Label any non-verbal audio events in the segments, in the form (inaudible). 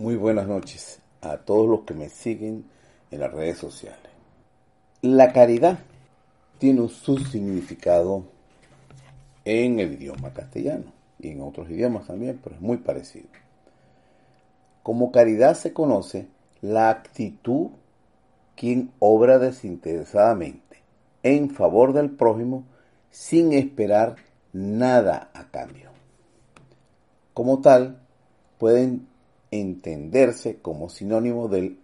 Muy buenas noches a todos los que me siguen en las redes sociales. La caridad tiene su significado en el idioma castellano y en otros idiomas también, pero es muy parecido. Como caridad se conoce la actitud quien obra desinteresadamente en favor del prójimo sin esperar nada a cambio. Como tal, pueden entenderse como sinónimo del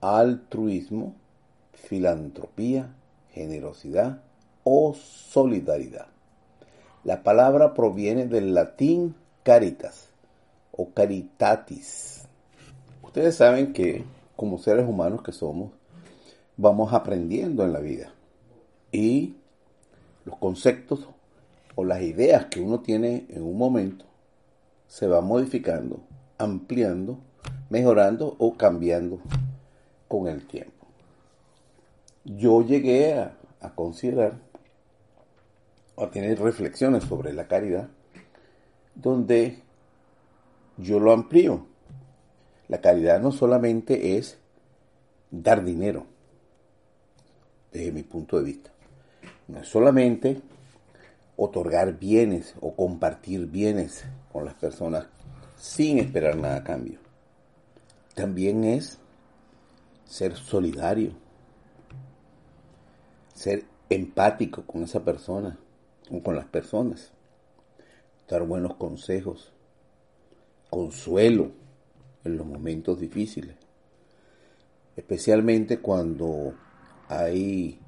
altruismo, filantropía, generosidad o solidaridad. La palabra proviene del latín caritas o caritatis. Ustedes saben que como seres humanos que somos, vamos aprendiendo en la vida. Y los conceptos o las ideas que uno tiene en un momento se van modificando ampliando, mejorando o cambiando con el tiempo. Yo llegué a, considerar a tener reflexiones sobre la caridad donde yo lo amplío. La caridad no solamente es dar dinero, desde mi punto de vista. No es solamente otorgar bienes o compartir bienes con las personas sin esperar nada a cambio. También es ser solidario, ser empático con esa persona o con las personas, dar buenos consejos, consuelo en los momentos difíciles, especialmente cuando hay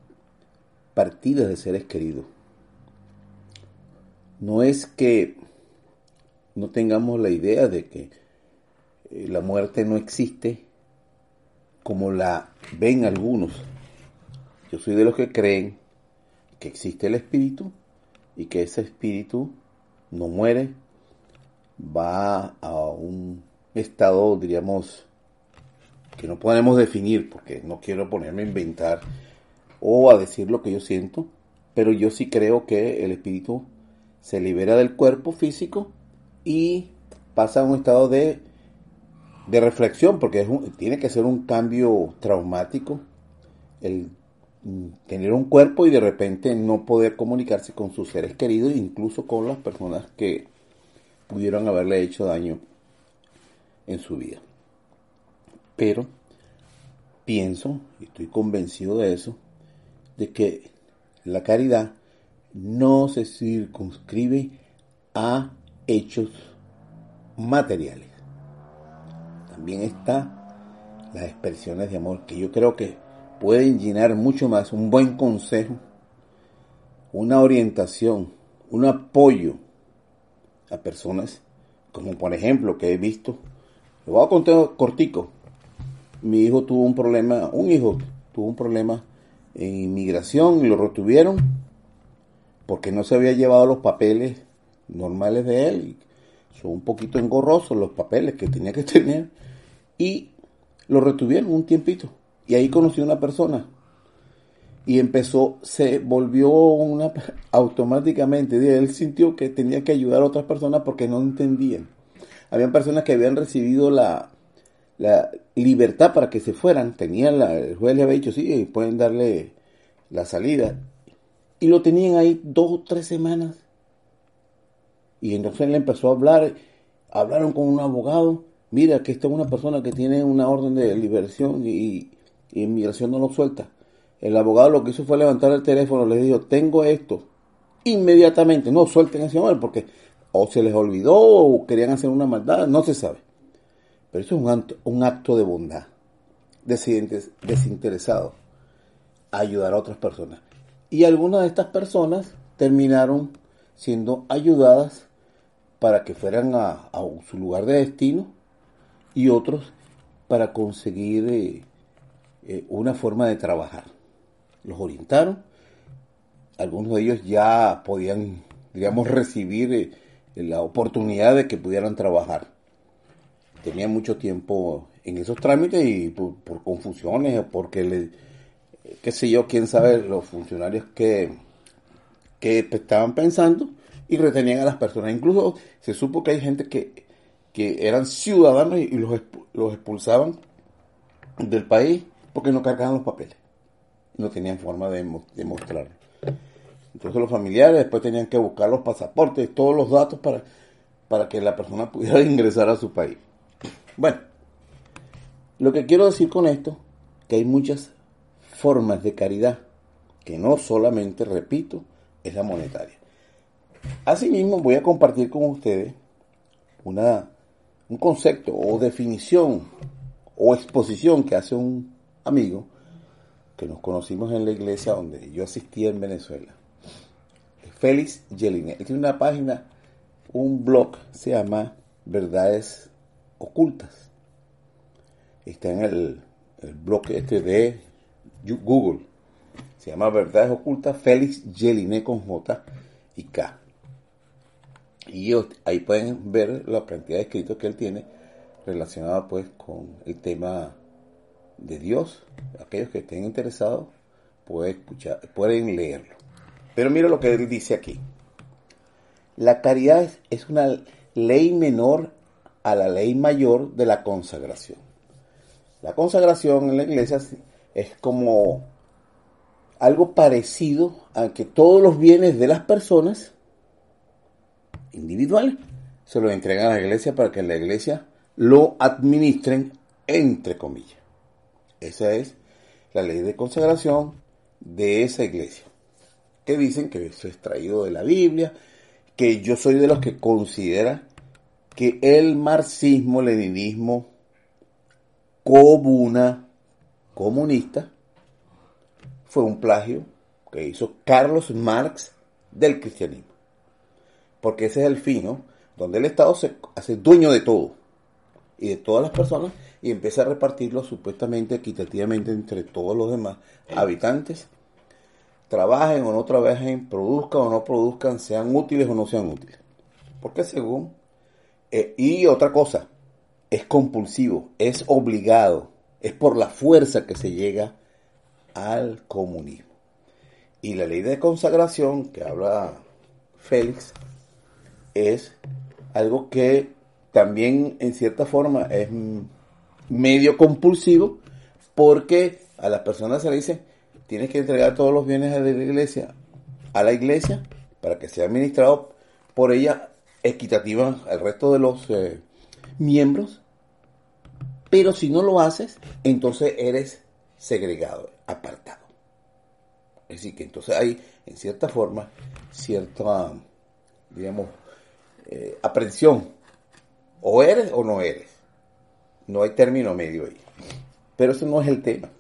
partidas de seres queridos. No es que no tengamos la idea de que eh, la muerte no existe como la ven algunos. Yo soy de los que creen que existe el espíritu y que ese espíritu no muere, va a un estado, diríamos, que no podemos definir, porque no quiero ponerme a inventar o a decir lo que yo siento, pero yo sí creo que el espíritu se libera del cuerpo físico y pasa a un estado de, de reflexión, porque tiene que ser un cambio traumático el mm, tener un cuerpo y de repente no poder comunicarse con sus seres queridos, incluso con las personas que pudieron haberle hecho daño en su vida. Pero pienso, y estoy convencido de eso, de que la caridad no se circunscribe a hechos materiales. También está las expresiones de amor que yo creo que pueden llenar mucho más un buen consejo, una orientación, un apoyo a personas como por ejemplo que he visto, lo voy a contar cortico, mi hijo tuvo un problema, un hijo tuvo un problema en inmigración y lo retuvieron porque no se había llevado los papeles normales de él. Son un poquito engorrosos los papeles que tenía que (laughs) tener. Y lo retuvieron un tiempito. Y ahí conoció una persona. Y empezó, se volvió una, (laughs) automáticamente, él sintió que tenía que ayudar a otras personas porque no entendían. Habían personas que habían recibido la, la libertad para que se fueran. Tenían la, el juez le había dicho, sí, pueden darle la salida. Y lo tenían ahí dos o tres semanas y entonces él empezó a hablar, hablaron con un abogado, mira que esta es una persona que tiene una orden de liberación y, inmigración no lo suelta. El abogado lo que hizo fue levantar el teléfono, le dijo, tengo esto. Inmediatamente, no suelten a ese hombre porque o se les olvidó o querían hacer una maldad, no se sabe. Pero eso es un acto, un acto de bondad, desinteresado, ayudar a otras personas. Y algunas de estas personas terminaron siendo ayudadas para que fueran a, su lugar de destino y otros para conseguir eh, eh, una forma de trabajar. Los orientaron, algunos de ellos ya podían, digamos, recibir eh, la oportunidad de que pudieran trabajar. Tenían mucho tiempo en esos trámites y por, confusiones, porque le, qué sé yo, quién sabe, los funcionarios que, que estaban pensando y retenían a las personas. Incluso se supo que hay gente que, que eran ciudadanos y los, los expulsaban del país porque no cargaban los papeles. No tenían forma de, de mostrarlo. Entonces los familiares después tenían que buscar los pasaportes, todos los datos para, para que la persona pudiera (laughs) ingresar a su país. Bueno, lo que quiero decir con esto, que hay muchas formas de caridad, que no solamente, repito, es la monetaria. Asimismo, voy a compartir con ustedes una, un concepto o definición o exposición que hace un amigo que nos conocimos en la iglesia donde yo asistía en Venezuela. Félix Jelinek. Tiene una página, un blog, se llama Verdades Ocultas. Está en el, el blog este de Google. Se llama Verdades Ocultas, Félix Jelinek con J y K. Y ahí pueden ver la cantidad de escritos que él tiene relacionada pues con el tema de Dios. Aquellos que estén interesados pueden, escuchar, pueden leerlo. Pero mira lo que él dice aquí. La caridad es una ley menor a la ley mayor de la consagración. La consagración en la iglesia es como algo parecido a que todos los bienes de las personas individuales se los entregan a la iglesia para que la iglesia lo administren entre comillas. Esa es la ley de consagración de esa iglesia. Que dicen que eso es traído de la Biblia, que yo soy de los que considera que el marxismo, leninismo, comuna, comunista, fue un plagio que hizo Carlos Marx del cristianismo. Porque ese es el fin, ¿no? Donde el Estado se hace dueño de todo y de todas las personas y empieza a repartirlo supuestamente equitativamente entre todos los demás habitantes, trabajen o no trabajen, produzcan o no produzcan, sean útiles o no sean útiles. Porque según... Eh, y otra cosa, es compulsivo, es obligado, es por la fuerza que se llega al comunismo. Y la ley de consagración que habla Félix es algo que también en cierta forma es medio compulsivo porque a las personas se le dice tienes que entregar todos los bienes de la iglesia a la iglesia para que sea administrado por ella equitativa al resto de los eh, miembros pero si no lo haces entonces eres segregado apartado es decir que entonces hay en cierta forma cierta digamos eh, aprensión o eres o no eres no hay término medio ahí. Pero eso no es el tema.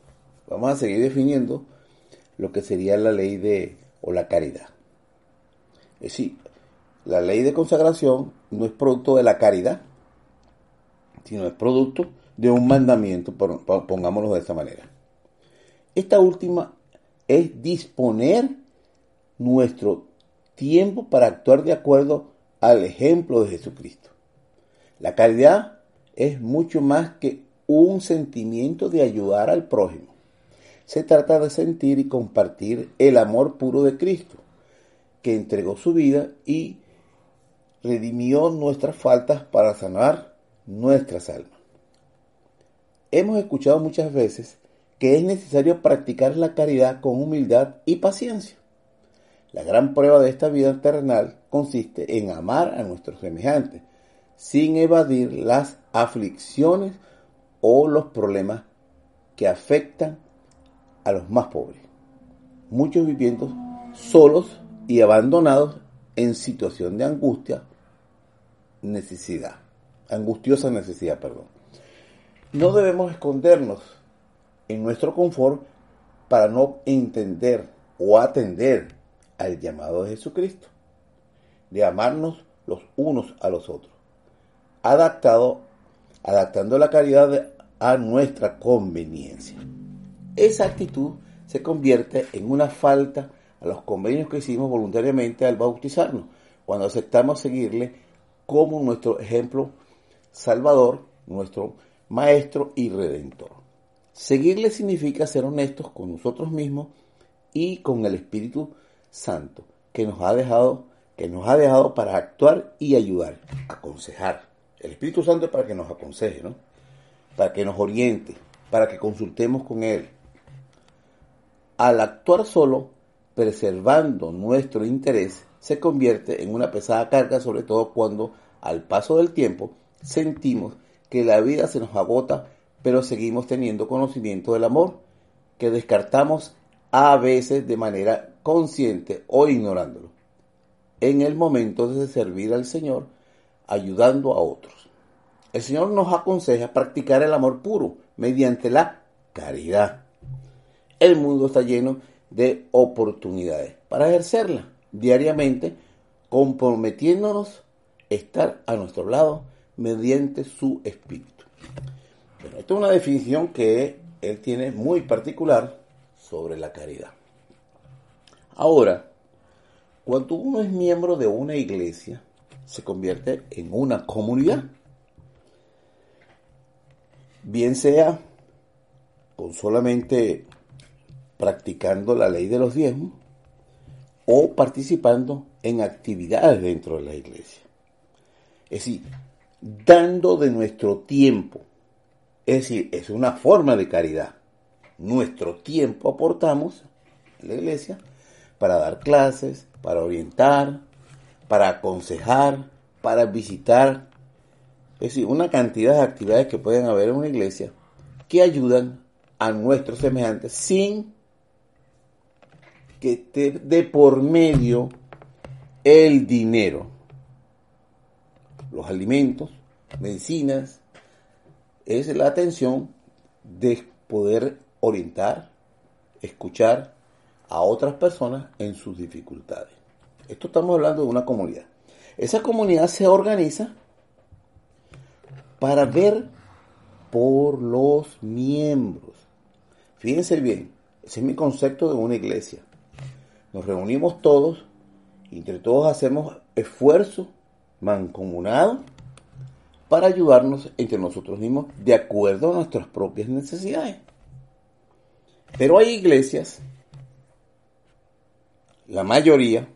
Vamos a seguir definiendo lo que sería la ley de o la caridad. Es decir, la ley de consagración no es producto de la caridad, sino es producto de un mandamiento, pongámoslo de esta manera. Esta última es disponer nuestro tiempo para actuar de acuerdo al ejemplo de Jesucristo. La caridad es mucho más que un sentimiento de ayudar al prójimo. Se trata de sentir y compartir el amor puro de Cristo, que entregó su vida y redimió nuestras faltas para sanar nuestras almas. Hemos escuchado muchas veces que es necesario practicar la caridad con humildad y paciencia. La gran prueba de esta vida terrenal consiste en amar a nuestros semejantes, sin evadir las aflicciones o los problemas que afectan a los más pobres. Muchos viviendo solos y abandonados en situación de angustia, necesidad, angustiosa necesidad, perdón. No debemos escondernos en nuestro confort para no entender o atender al llamado de Jesucristo, de amarnos los unos a los otros adaptado adaptando la caridad a nuestra conveniencia. Esa actitud se convierte en una falta a los convenios que hicimos voluntariamente al bautizarnos, cuando aceptamos seguirle como nuestro ejemplo salvador, nuestro maestro y redentor. Seguirle significa ser honestos con nosotros mismos y con el Espíritu Santo, que nos ha dejado, que nos ha dejado para actuar y ayudar, aconsejar. El Espíritu Santo es para que nos aconseje, ¿no? Para que nos oriente, para que consultemos con Él. Al actuar solo, preservando nuestro interés, se convierte en una pesada carga, sobre todo cuando al paso del tiempo sentimos que la vida se nos agota, pero seguimos teniendo conocimiento del amor, que descartamos a veces de manera consciente o ignorándolo, en el momento de servir al Señor, ayudando a otros. El Señor nos aconseja practicar el amor puro mediante la caridad. El mundo está lleno de oportunidades para ejercerla diariamente, comprometiéndonos a estar a nuestro lado mediante su espíritu. Bueno, esta es una definición que él tiene muy particular sobre la caridad. Ahora, cuando uno es miembro de una iglesia, se convierte en una comunidad. Bien sea con solamente practicando la ley de los diezmos o participando en actividades dentro de la iglesia. Es decir, dando de nuestro tiempo. Es decir, es una forma de caridad. Nuestro tiempo aportamos en la iglesia para dar clases, para orientar, para aconsejar, para visitar. Es decir, una cantidad de actividades que pueden haber en una iglesia que ayudan a nuestros semejantes sin que esté de por medio el dinero los alimentos, medicinas, es la atención de poder orientar, escuchar a otras personas en sus dificultades. Esto estamos hablando de una comunidad. Esa comunidad se organiza para ver por los miembros. Fíjense bien, ese es mi concepto de una iglesia. Nos reunimos todos entre todos hacemos esfuerzo mancomunado para ayudarnos entre nosotros mismos de acuerdo a nuestras propias necesidades. Pero hay iglesias, la mayoría,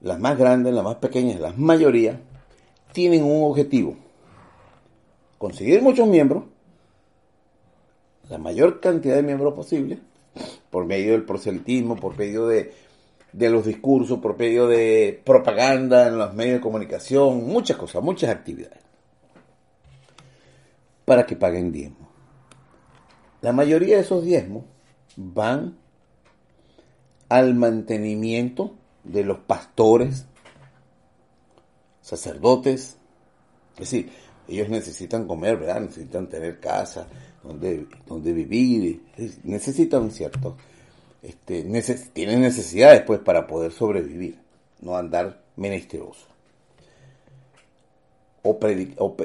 las más grandes, las más pequeñas, las mayoría, tienen un objetivo. Conseguir muchos miembros, la mayor cantidad de miembros posible, por medio del proselitismo, por medio de de los discursos, por medio de propaganda en los medios de comunicación, muchas cosas, muchas actividades, para que paguen diezmos. La mayoría de esos diezmos van al mantenimiento de los pastores, sacerdotes, es decir, ellos necesitan comer, ¿verdad? Necesitan tener casa, donde, donde vivir, necesitan cierto este, tienen necesidades pues para poder sobrevivir, no andar menesteroso. O,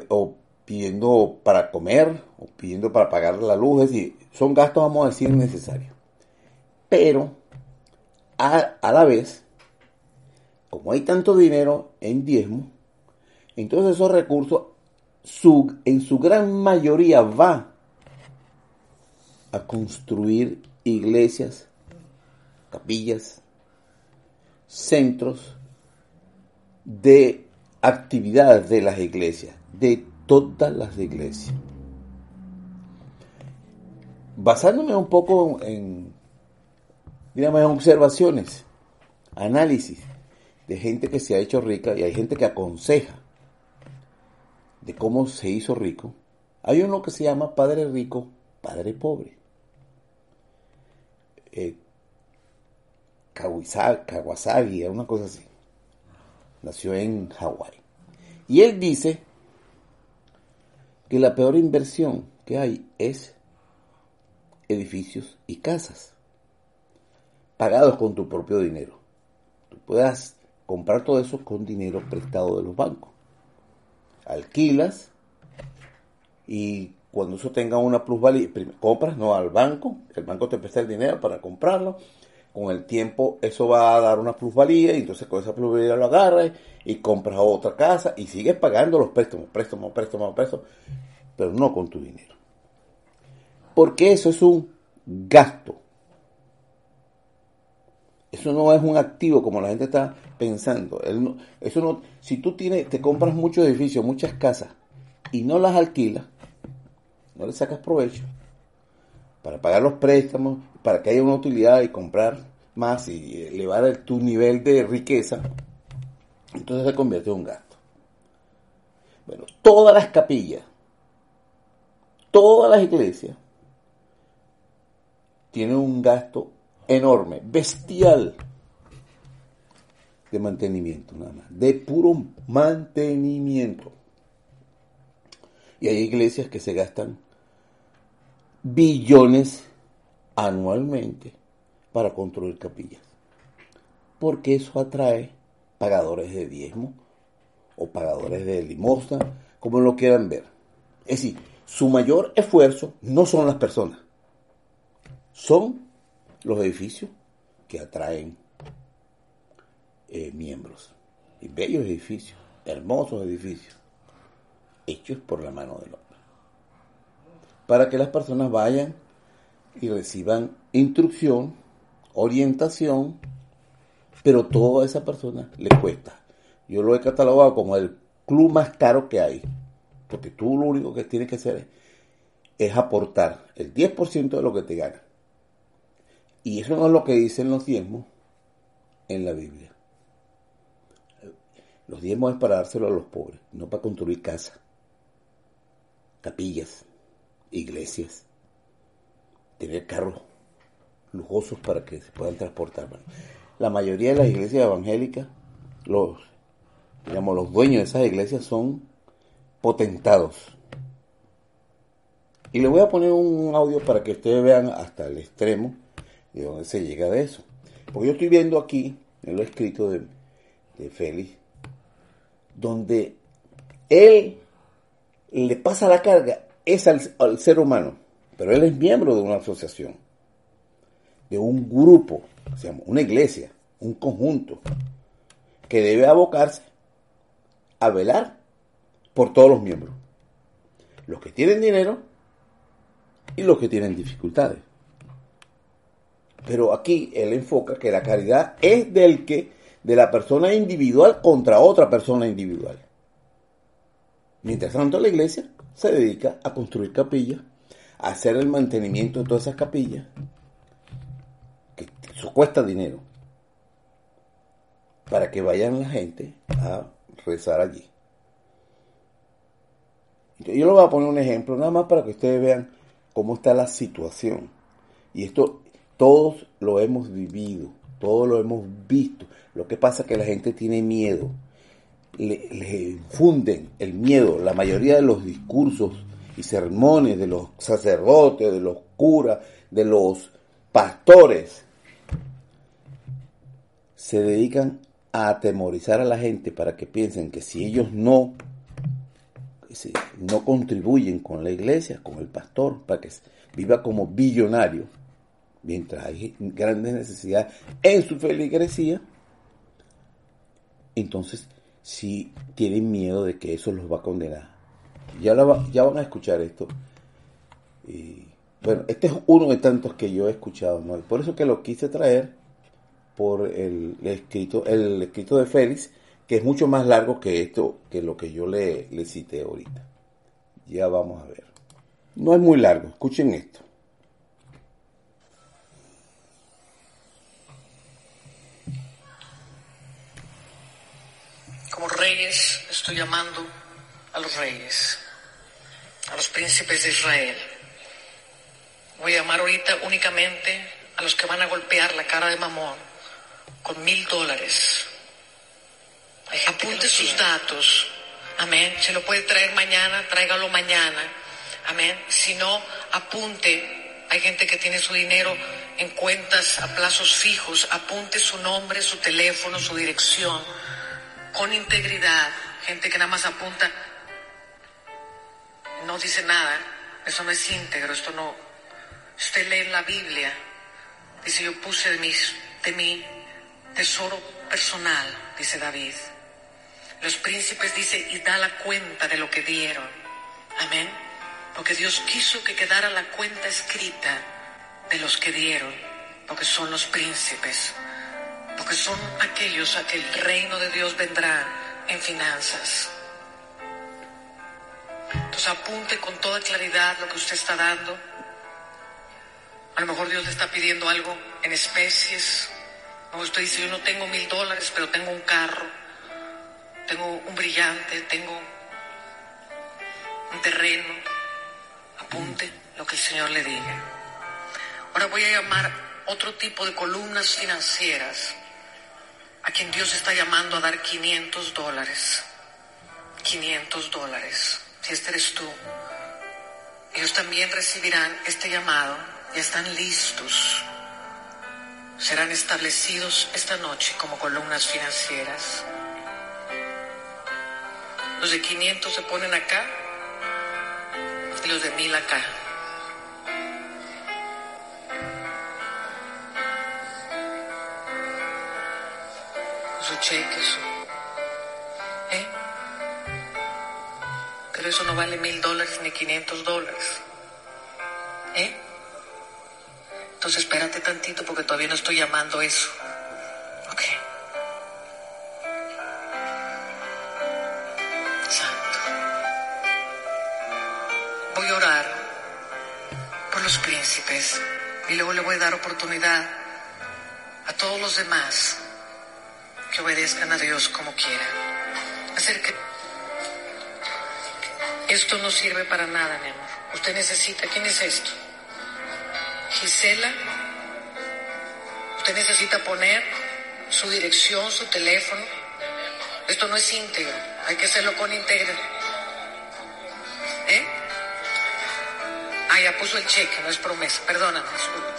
o, pidiendo para comer, o pidiendo para pagar la luz, es decir, son gastos, vamos a decir, necesarios. Pero, a, a la vez, como hay tanto dinero en diezmo, entonces esos recursos su, en su gran mayoría va a construir iglesias capillas, centros de actividades de las iglesias, de todas las iglesias. Basándome un poco en, digamos, observaciones, análisis de gente que se ha hecho rica y hay gente que aconseja de cómo se hizo rico, hay uno que se llama Padre Rico, Padre Pobre. Eh, Kawasaki, una cosa así. Nació en Hawái. Y él dice que la peor inversión que hay es edificios y casas, pagados con tu propio dinero. Tú puedas comprar todo eso con dinero prestado de los bancos. alquilas y cuando eso tenga una plusvalía, compras no al banco, el banco te presta el dinero para comprarlo, con el tiempo eso va a dar una plusvalía y entonces con esa plusvalía lo agarras y compras otra casa y sigues pagando los préstamos, préstamos, préstamos, préstamos, pero no con tu dinero. Porque eso es un gasto. Eso no es un activo como la gente está pensando. eso no, si tú tienes, te compras muchos edificios, muchas casas y no las alquilas, no le sacas provecho para pagar los préstamos, para que haya una utilidad y comprar más y elevar tu nivel de riqueza, entonces se convierte en un gasto. Bueno, todas las capillas, todas las iglesias tienen un gasto enorme, bestial de mantenimiento, nada más, de puro mantenimiento. Y hay iglesias que se gastan billones anualmente para construir capillas. Porque eso atrae pagadores de diezmo o pagadores de limosna, como lo quieran ver. Es decir, su mayor esfuerzo no son las personas, son los edificios que atraen eh, miembros. Y bellos edificios, hermosos edificios, hechos por la mano del hombre para que las personas vayan y reciban instrucción, orientación, pero todo a esa persona le cuesta. Yo lo he catalogado como el club más caro que hay, porque tú lo único que tienes que hacer es, aportar el 10% de lo que te gana. Y eso no es lo que dicen los diezmos en la Biblia. Los diezmos es para dárselo a los pobres, no para construir casas, capillas iglesias, tener carros lujosos para que se puedan transportar. la mayoría de las iglesias evangélicas, los, digamos, los dueños de esas iglesias son potentados. Y le voy a poner un audio para que ustedes vean hasta el extremo de dónde se llega de eso. Porque yo estoy viendo aquí, en lo escrito de, de Félix, donde él le pasa la carga es al, ser humano, pero él es miembro de una asociación, de un grupo, una iglesia, un conjunto, que debe abocarse a velar por todos los miembros, los que tienen dinero y los que tienen dificultades. Pero aquí él enfoca que la caridad es del que, de la persona individual contra otra persona individual. Mientras tanto, la iglesia se dedica a construir capillas, hacer el mantenimiento de todas esas capillas, que eso cuesta dinero, para que vayan la gente a rezar allí. Yo les voy a poner un ejemplo, nada más para que ustedes vean cómo está la situación. Y esto todos lo hemos vivido, todos lo hemos visto. Lo que pasa es que la gente tiene miedo le, infunden el miedo. La mayoría de los discursos y sermones de los sacerdotes, de los curas, de los pastores, se dedican a atemorizar a la gente para que piensen que si ellos no, no contribuyen con la iglesia, con el pastor, para que viva como billonario, mientras hay grandes necesidades en su feligresía, entonces si tienen miedo de que eso los va a condenar. Ya, ya van a escuchar esto. Y, bueno, este es uno de tantos que yo he escuchado. Por eso que lo quise traer por el, escrito, el escrito de Félix, que es mucho más largo que esto, que lo que yo le, le cité ahorita. Ya vamos a ver. No es muy largo, escuchen esto. como reyes estoy llamando a los reyes, a los príncipes de Israel. Voy a llamar ahorita únicamente a los que van a golpear la cara de Mamón con mil dólares. Apunte sus datos. Amén. Se lo puede traer mañana, tráigalo mañana. Amén. Si no, apunte. Hay gente que tiene su dinero en cuentas a plazos fijos. Apunte su nombre, su teléfono, su dirección con integridad, gente que nada más apunta no dice nada, eso no es íntegro, esto no... Usted lee la Biblia, dice, yo puse de, mis, de mi tesoro personal, dice David. Los príncipes dice, y da la cuenta de lo que dieron. Amén. Porque Dios quiso que quedara la cuenta escrita de los que dieron, porque son los príncipes, porque son aquellos a que el reino de Dios vendrá en finanzas. Apunte con toda claridad lo que usted está dando. A lo mejor Dios le está pidiendo algo en especies. Como usted dice, yo no tengo mil dólares, pero tengo un carro, tengo un brillante, tengo un terreno. Apunte lo que el Señor le diga. Ahora voy a llamar otro tipo de columnas financieras a quien Dios está llamando a dar 500 dólares. 500 dólares. Si este eres tú, ellos también recibirán este llamado y están listos. Serán establecidos esta noche como columnas financieras. Los de 500 se ponen acá y los de 1000 acá. Su cheque. Pero eso no vale mil dólares ni 500 dólares. ¿Eh? Entonces espérate tantito porque todavía no estoy llamando eso. Ok. Santo. Voy a orar por los príncipes y luego le voy a dar oportunidad a todos los demás que obedezcan a Dios como quieran. Hacer que esto no sirve para nada, mi amor. Usted necesita, ¿quién es esto? Gisela. Usted necesita poner su dirección, su teléfono. Esto no es íntegro. Hay que hacerlo con íntegro. ¿Eh? Ah, ya puso el cheque, no es promesa. Perdóname, disculpe.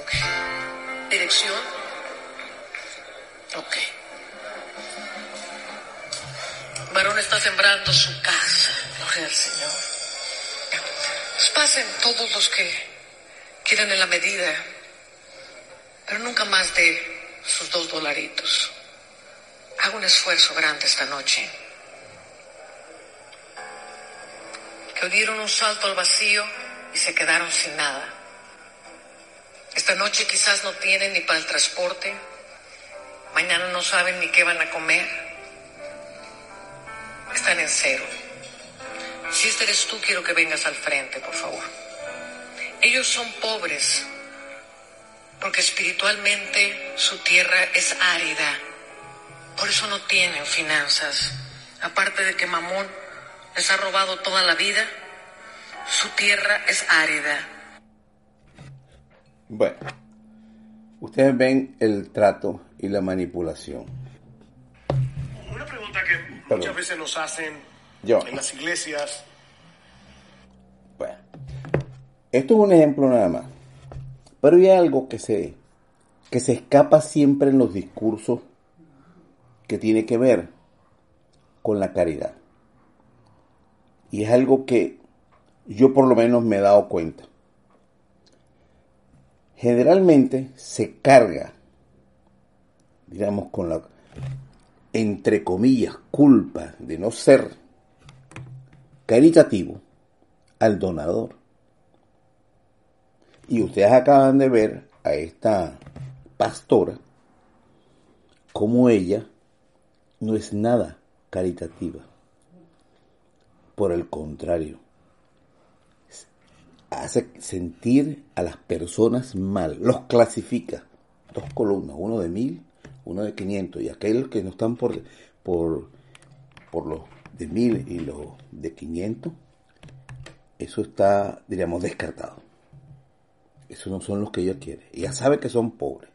Ok. Dirección. Ok. Varón está sembrando su casa. Al Señor. Pues pasen todos los que quieran en la medida, pero nunca más de sus dos dolaritos. Haga un esfuerzo grande esta noche. Que dieron un salto al vacío y se quedaron sin nada. Esta noche quizás no tienen ni para el transporte. Mañana no saben ni qué van a comer. Están en cero. Si este eres tú, quiero que vengas al frente, por favor. Ellos son pobres porque espiritualmente su tierra es árida. Por eso no tienen finanzas. Aparte de que Mamón les ha robado toda la vida, su tierra es árida. Bueno, ustedes ven el trato y la manipulación. Una pregunta que Perdón. muchas veces nos hacen Yo. en las iglesias. Bueno, esto es un ejemplo nada más. Pero hay algo que se, que se escapa siempre en los discursos que tiene que ver con la caridad. Y es algo que yo por lo menos me he dado cuenta. Generalmente se carga, digamos, con la, entre comillas, culpa de no ser caritativo al donador. Y ustedes acaban de ver a esta pastora como ella no es nada caritativa. Por el contrario, hace sentir a las personas mal, los clasifica. Dos columnas, uno de mil, uno de 500. Y aquellos que no están por, por, por los de mil y los de 500, eso está, diríamos, descartado. Esos no son los que ella quiere. Ella sabe que son pobres.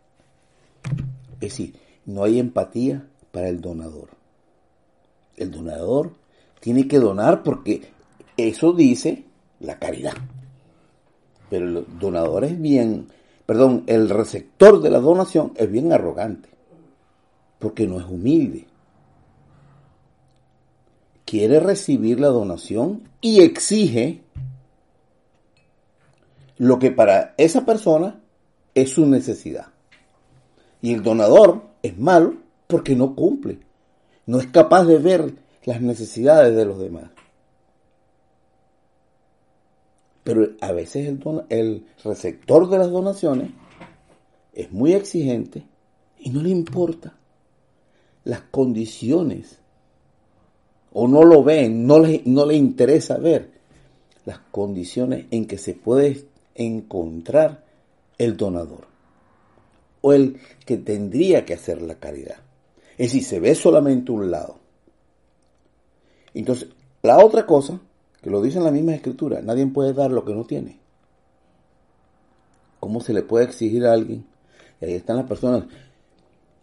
Es decir, no hay empatía para el donador. El donador tiene que donar porque eso dice la caridad. Pero el donador es bien, perdón, el receptor de la donación es bien arrogante. Porque no es humilde. Quiere recibir la donación y exige lo que para esa persona es su necesidad. Y el donador es malo porque no cumple, no es capaz de ver las necesidades de los demás. Pero a veces el, el receptor de las donaciones es muy exigente y no le importa las condiciones o no lo ven, no le, no interesa ver las condiciones en que se puede encontrar el donador o el que tendría que hacer la caridad. Es decir, se ve solamente un lado. Entonces, la otra cosa, que lo dice en la misma escritura, nadie puede dar lo que no tiene. ¿Cómo se le puede exigir a alguien? Y ahí están las personas.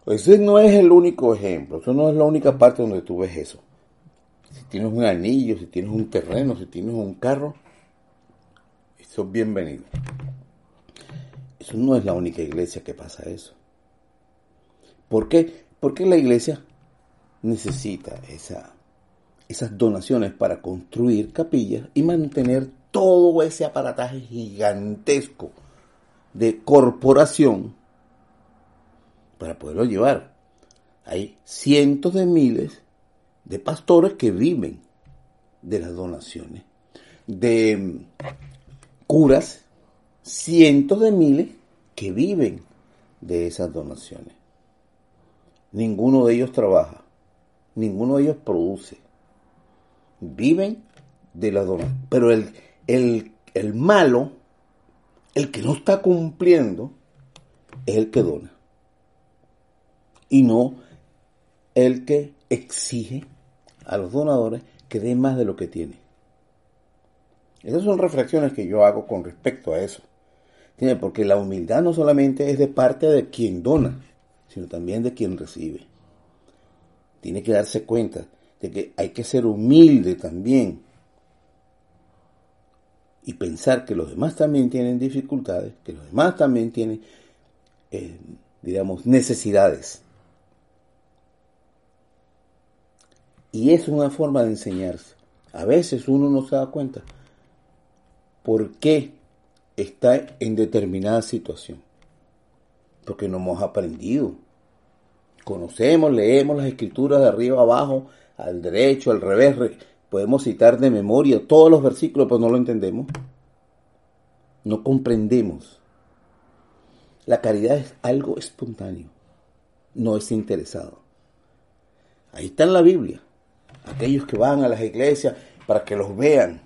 Ese no es el único ejemplo, eso no es la única parte donde tú ves eso. Si tienes un anillo, si tienes un terreno, si tienes un carro, eso es bienvenido. Eso no es la única iglesia que pasa eso. ¿Por qué? Porque la iglesia necesita esa, esas donaciones para construir capillas y mantener todo ese aparataje gigantesco de corporación para poderlo llevar. Hay cientos de miles de pastores que viven de las donaciones, de curas, cientos de miles que viven de esas donaciones. Ninguno de ellos trabaja, ninguno de ellos produce. Viven de las donaciones. Pero el, el, el malo, el que no está cumpliendo, es el que dona. Y no el que exige a los donadores que den más de lo que tienen. Esas son reflexiones que yo hago con respecto a eso. Porque la humildad no solamente es de parte de quien dona, sino también de quien recibe. Tiene que darse cuenta de que hay que ser humilde también y pensar que los demás también tienen dificultades, que los demás también tienen, eh, digamos, necesidades. Y es una forma de enseñarse. A veces uno no se da cuenta por qué está en determinada situación. Porque no hemos aprendido. Conocemos, leemos las escrituras de arriba abajo, al derecho, al revés. Podemos citar de memoria todos los versículos, pero no lo entendemos. No comprendemos. La caridad es algo espontáneo, no es interesado. Ahí está en la Biblia aquellos que van a las iglesias para que los vean.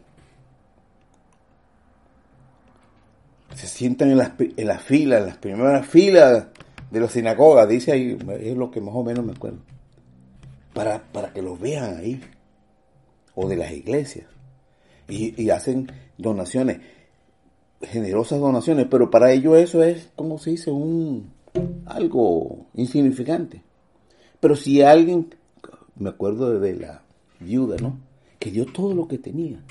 Se sientan en las, en las filas, en las primeras filas de las sinagogas, dice ahí, es lo que más o menos me acuerdo. Para, para que los vean ahí. O de las iglesias. Y, y hacen donaciones, generosas donaciones, pero para ellos eso es, como se dice, un algo insignificante. Pero si alguien, me acuerdo de la viuda, ¿no? Que dio todo lo que tenía.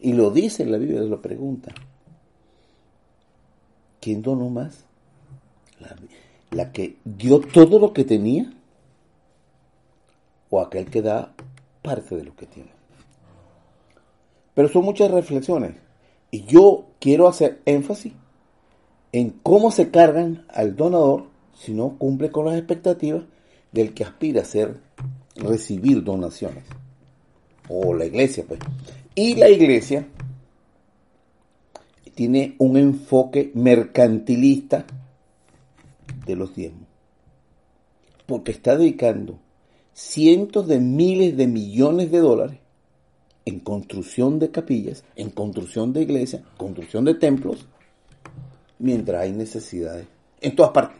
Y lo dice en la Biblia, lo pregunta. ¿Quién donó más? La, la que dio todo lo que tenía o aquel que da parte de lo que tiene. Pero son muchas reflexiones. Y yo quiero hacer énfasis en cómo se cargan al donador si no cumple con las expectativas del que aspira a ser recibir donaciones. O la iglesia, pues. Y la iglesia tiene un enfoque mercantilista de los diezmos, porque está dedicando cientos de miles de millones de dólares en construcción de capillas, en construcción de iglesias, construcción de templos, mientras hay necesidades en todas partes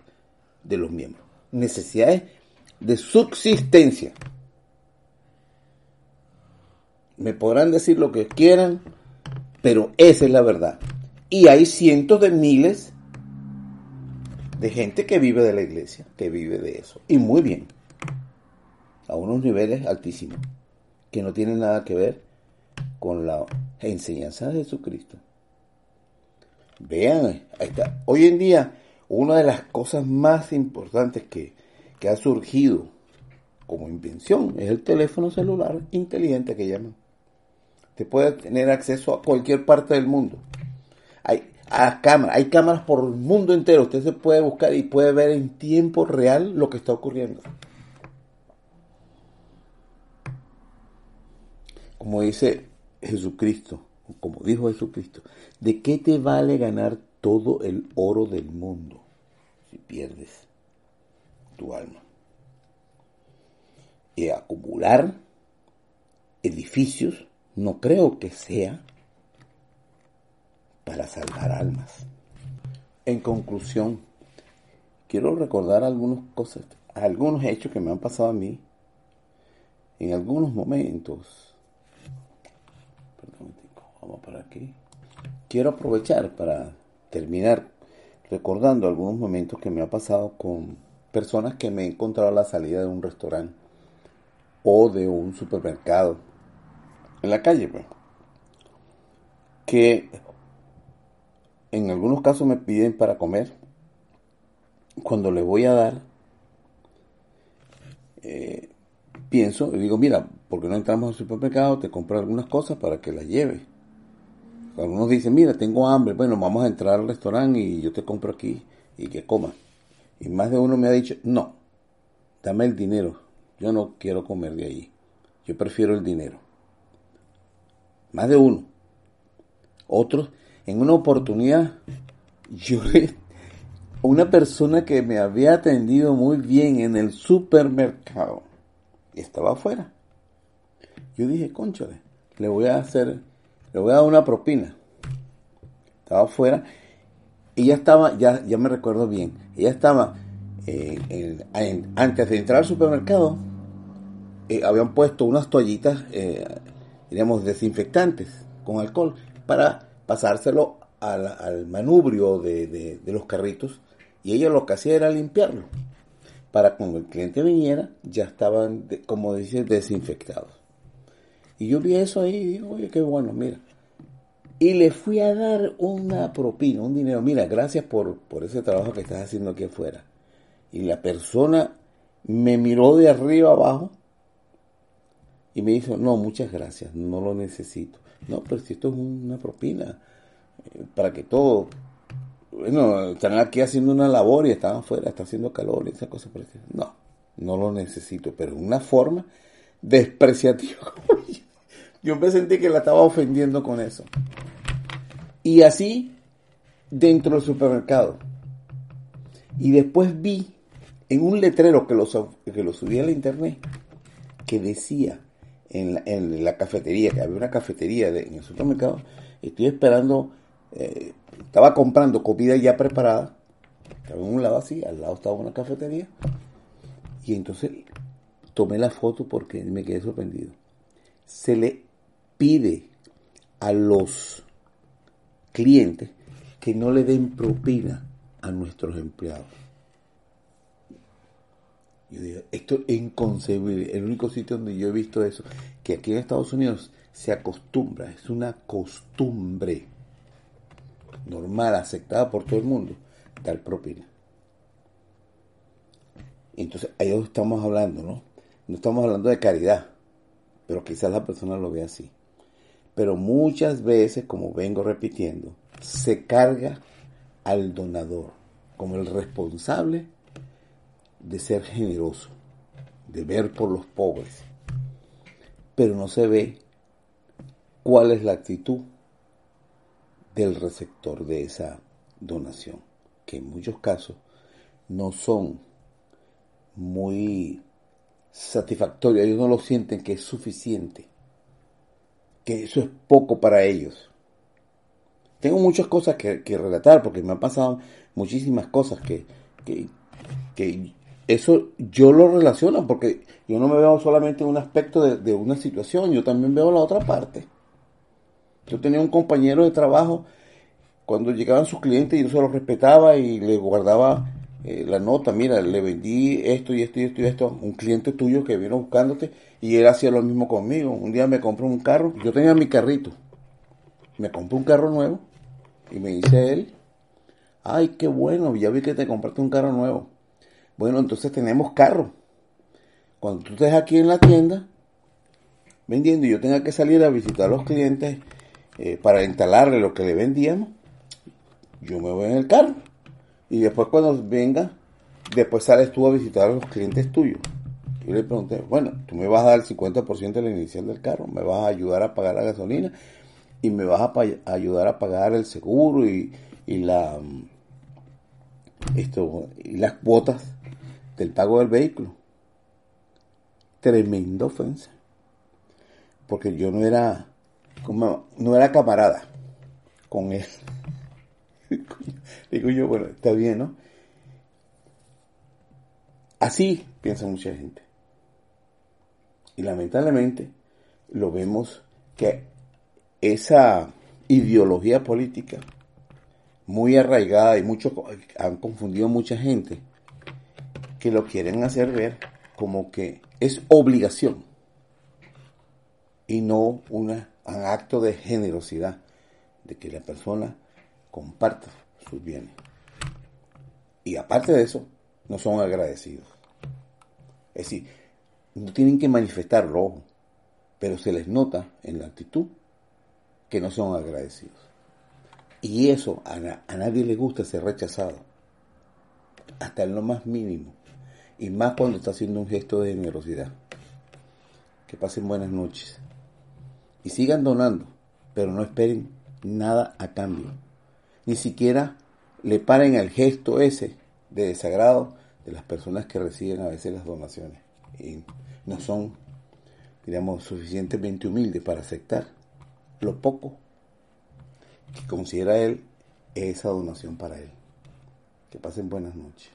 de los miembros, necesidades de subsistencia. Me podrán decir lo que quieran, pero esa es la verdad. Y hay cientos de miles de gente que vive de la iglesia, que vive de eso. Y muy bien. A unos niveles altísimos, que no tienen nada que ver con la enseñanza de Jesucristo. Vean, ahí está. Hoy en día, una de las cosas más importantes que, que ha surgido como invención, es el teléfono celular inteligente que llaman. Te puede tener acceso a cualquier parte del mundo. Hay a cámaras, hay cámaras por el mundo entero. Usted se puede buscar y puede ver en tiempo real lo que está ocurriendo. Como dice Jesucristo, como dijo Jesucristo, ¿de qué te vale ganar todo el oro del mundo si pierdes tu alma? Y acumular edificios no creo que sea para salvar almas. En conclusión, quiero recordar algunas cosas, algunos hechos que me han pasado a mí en algunos momentos. Perdón, vamos aquí. Quiero aprovechar para terminar recordando algunos momentos que me ha pasado con personas que me he encontrado a la salida de un restaurante o de un supermercado en la calle, pues, que en algunos casos me piden para comer. Cuando le voy a dar, eh, pienso y digo, mira, porque no entramos al supermercado? Te compro algunas cosas para que las lleves. Algunos dicen, mira, tengo hambre, bueno, vamos a entrar al restaurante y yo te compro aquí y que comas. Y más de uno me ha dicho, no, dame el dinero, yo no quiero comer de allí, yo prefiero el dinero. Más de uno. Otros, en una oportunidad, yo una persona que me había atendido muy bien en el supermercado estaba afuera. Yo dije, conchale, le voy a hacer, le voy a dar una propina. Estaba afuera ya estaba, ya, ya me recuerdo bien, ella estaba eh, antes de entrar al supermercado, eh, habían puesto unas toallitas, eh, digamos, desinfectantes con alcohol para pasárselo al, manubrio de, los carritos y ella lo que hacía era limpiarlo para cuando el cliente viniera ya estaban, como dice, desinfectados. Y yo vi eso ahí y digo, oye, qué bueno, mira. Y le fui a dar una propina, un dinero. Mira, gracias por, por ese trabajo que estás haciendo aquí afuera. Y la persona me miró de arriba abajo y me dijo, no, muchas gracias, no lo necesito. No, pero si esto es una propina, eh, para que todo, bueno, están aquí haciendo una labor y están afuera, está haciendo calor y esas cosas. No, no lo necesito, pero una forma despreciativa. (laughs) Yo me sentí que la estaba ofendiendo con eso. Y así, dentro del supermercado. Y después vi en un letrero que lo, que lo subí a la internet que decía en la, cafetería, que había una cafetería en el supermercado, estoy esperando, eh, estaba comprando comida ya preparada, estaba en un lado así, al lado estaba una cafetería, y entonces tomé la foto porque me quedé sorprendido. Se le pide a los clientes que no le den propina a nuestros empleados. Yo digo, esto es inconcebible. El único sitio donde yo he visto eso, que aquí en Estados Unidos se acostumbra, es una costumbre normal, aceptada por todo el mundo, dar propina. Entonces, ahí estamos hablando, ¿no? No estamos hablando de caridad, pero quizás la persona lo ve así. Pero muchas veces, como vengo repitiendo, se carga al donador como el responsable de ser generoso, de ver por los pobres, pero no se ve cuál es la actitud del receptor de esa donación, que en muchos casos no son muy satisfactorios, ellos no lo sienten que es suficiente, que eso es poco para ellos. Tengo muchas cosas que, relatar porque me han pasado muchísimas cosas que, que, eso yo lo relaciono porque yo no me veo solamente en un aspecto de, una situación, yo también veo la otra parte. Yo tenía un compañero de trabajo, cuando llegaban sus clientes yo se los respetaba y le guardaba eh, la nota, mira, le vendí esto y esto y esto y esto, un cliente tuyo que vino buscándote y él hacía lo mismo conmigo. Un día me compró un carro, yo tenía mi carrito, me compró un carro nuevo y me dice él, ay, qué bueno, ya vi que te compraste un carro nuevo bueno, entonces tenemos carro. cuando tú estés aquí en la tienda vendiendo y yo tenga que salir a visitar a los clientes eh, para instalarle lo que le vendíamos, yo me voy en el carro. Y después cuando venga, después sales tú a visitar a los clientes tuyos. Yo le pregunté, bueno, tú me vas a dar el 50% de la inicial del carro, me vas a ayudar a pagar la gasolina y me vas a ayudar a pagar el seguro y, y la esto y las cuotas del pago del vehículo. Tremenda ofensa. Porque yo no era como no era camarada con él. Digo yo, bueno, está bien, ¿no? Así piensa mucha gente. Y lamentablemente lo vemos que esa ideología política muy arraigada y mucho han confundido mucha gente que lo quieren hacer ver como que es obligación y no un acto de generosidad de que la persona comparta sus bienes. Y aparte de eso, no son agradecidos. Es decir, no tienen que manifestarlo, pero se les nota en la actitud que no son agradecidos. Y eso a, a nadie le gusta ser rechazado, hasta en lo más mínimo, y más cuando está haciendo un gesto de generosidad. Que pasen buenas noches. Y sigan donando, pero no esperen nada a cambio. Ni siquiera le paren el gesto ese de desagrado de las personas que reciben a veces las donaciones. Y no son, digamos, suficientemente humildes para aceptar lo poco que considera él esa donación para él. Que pasen buenas noches.